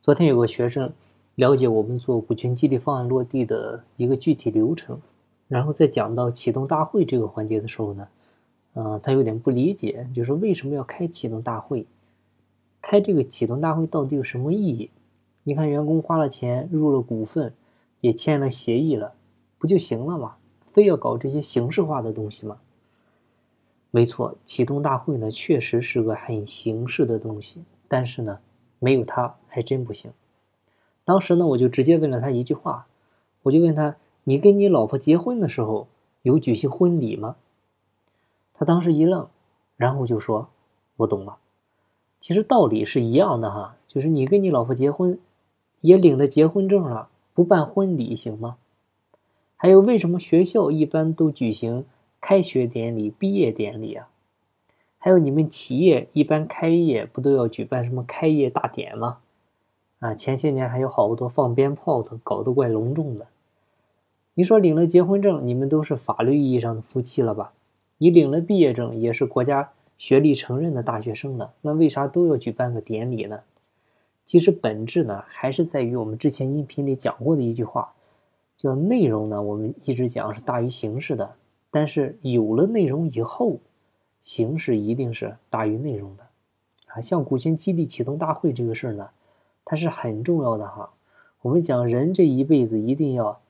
昨天有个学生了解我们做股权激励方案落地的一个具体流程，然后在讲到启动大会这个环节的时候呢，呃，他有点不理解，就是为什么要开启动大会？开这个启动大会到底有什么意义？你看，员工花了钱入了股份，也签了协议了，不就行了吗？非要搞这些形式化的东西吗？没错，启动大会呢，确实是个很形式的东西，但是呢，没有他还真不行。当时呢，我就直接问了他一句话，我就问他：“你跟你老婆结婚的时候有举行婚礼吗？”他当时一愣，然后就说：“我懂了。”其实道理是一样的哈，就是你跟你老婆结婚，也领了结婚证了，不办婚礼行吗？还有为什么学校一般都举行开学典礼、毕业典礼啊？还有你们企业一般开业不都要举办什么开业大典吗？啊，前些年还有好多放鞭炮的，搞得怪隆重的。你说领了结婚证，你们都是法律意义上的夫妻了吧？你领了毕业证，也是国家。学历承认的大学生呢，那为啥都要举办个典礼呢？其实本质呢，还是在于我们之前音频里讲过的一句话，叫内容呢，我们一直讲是大于形式的。但是有了内容以后，形式一定是大于内容的。啊，像股权激励启动大会这个事儿呢，它是很重要的哈。我们讲人这一辈子一定要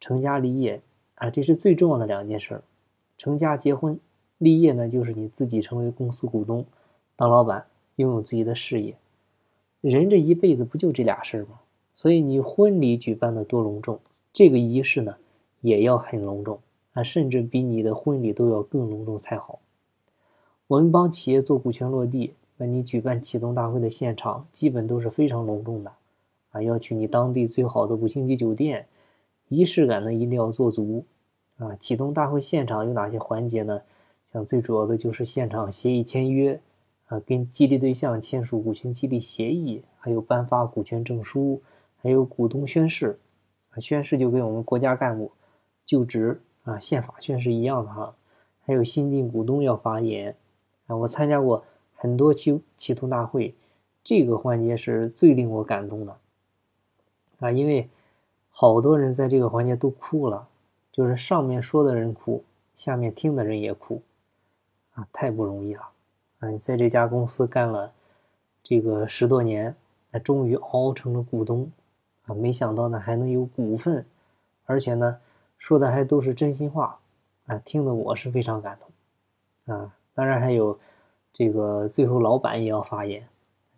成家立业啊，这是最重要的两件事儿：成家结婚。立业呢，就是你自己成为公司股东，当老板，拥有自己的事业。人这一辈子不就这俩事儿吗？所以你婚礼举办的多隆重，这个仪式呢也要很隆重啊，甚至比你的婚礼都要更隆重才好。我们帮企业做股权落地，那你举办启动大会的现场，基本都是非常隆重的啊，要去你当地最好的五星级酒店，仪式感呢一定要做足啊。启动大会现场有哪些环节呢？像最主要的就是现场协议签约，啊，跟激励对象签署股权激励协议，还有颁发股权证书，还有股东宣誓，啊，宣誓就跟我们国家干部就职啊宪法宣誓一样的哈，还有新进股东要发言，啊，我参加过很多期启动大会，这个环节是最令我感动的，啊，因为好多人在这个环节都哭了，就是上面说的人哭，下面听的人也哭。啊，太不容易了！啊，你在这家公司干了这个十多年，啊，终于熬成了股东，啊，没想到呢还能有股份，而且呢说的还都是真心话，啊，听得我是非常感动，啊，当然还有这个最后老板也要发言，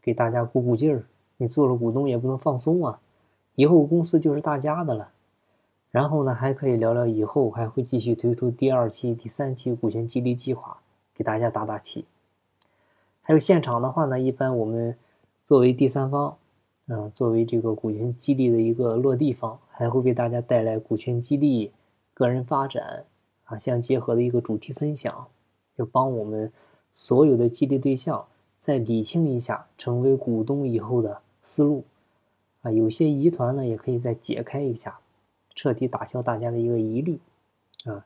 给大家鼓鼓劲儿。你做了股东也不能放松啊，以后公司就是大家的了。然后呢，还可以聊聊以后还会继续推出第二期、第三期股权激励计划。给大家打打气。还有现场的话呢，一般我们作为第三方，嗯，作为这个股权激励的一个落地方，还会给大家带来股权激励、个人发展啊相结合的一个主题分享，就帮我们所有的激励对象再理清一下成为股东以后的思路啊，有些疑团呢也可以再解开一下，彻底打消大家的一个疑虑啊。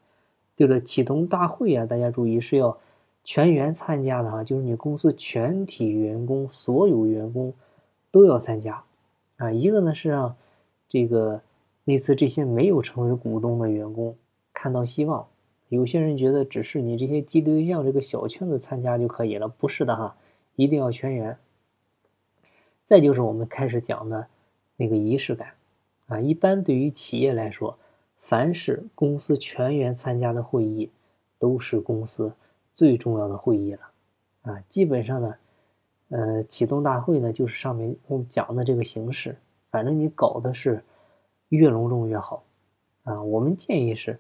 对了，启动大会啊，大家注意是要。全员参加的哈，就是你公司全体员工，所有员工都要参加啊。一个呢是让这个那次这些没有成为股东的员工看到希望。有些人觉得只是你这些激励对象这个小圈子参加就可以了，不是的哈，一定要全员。再就是我们开始讲的那个仪式感啊，一般对于企业来说，凡是公司全员参加的会议，都是公司。最重要的会议了，啊，基本上呢，呃，启动大会呢就是上面我们讲的这个形式，反正你搞的是越隆重越好，啊，我们建议是，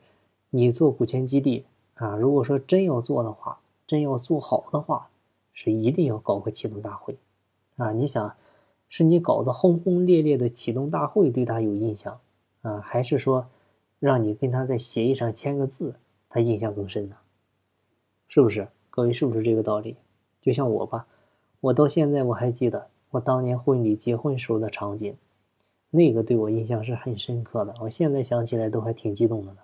你做股权激励啊，如果说真要做的话，真要做好的话，是一定要搞个启动大会，啊，你想，是你搞的轰轰烈烈的启动大会对他有印象，啊，还是说让你跟他在协议上签个字，他印象更深呢？是不是各位是不是这个道理？就像我吧，我到现在我还记得我当年婚礼结婚时候的场景，那个对我印象是很深刻的。我现在想起来都还挺激动的呢。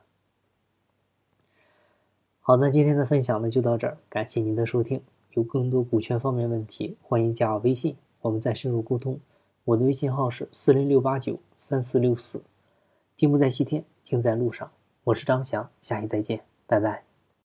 好，那今天的分享呢就到这儿，感谢您的收听。有更多股权方面问题，欢迎加我微信，我们再深入沟通。我的微信号是四零六八九三四六四。金不在西天，金在路上。我是张翔，下期再见，拜拜。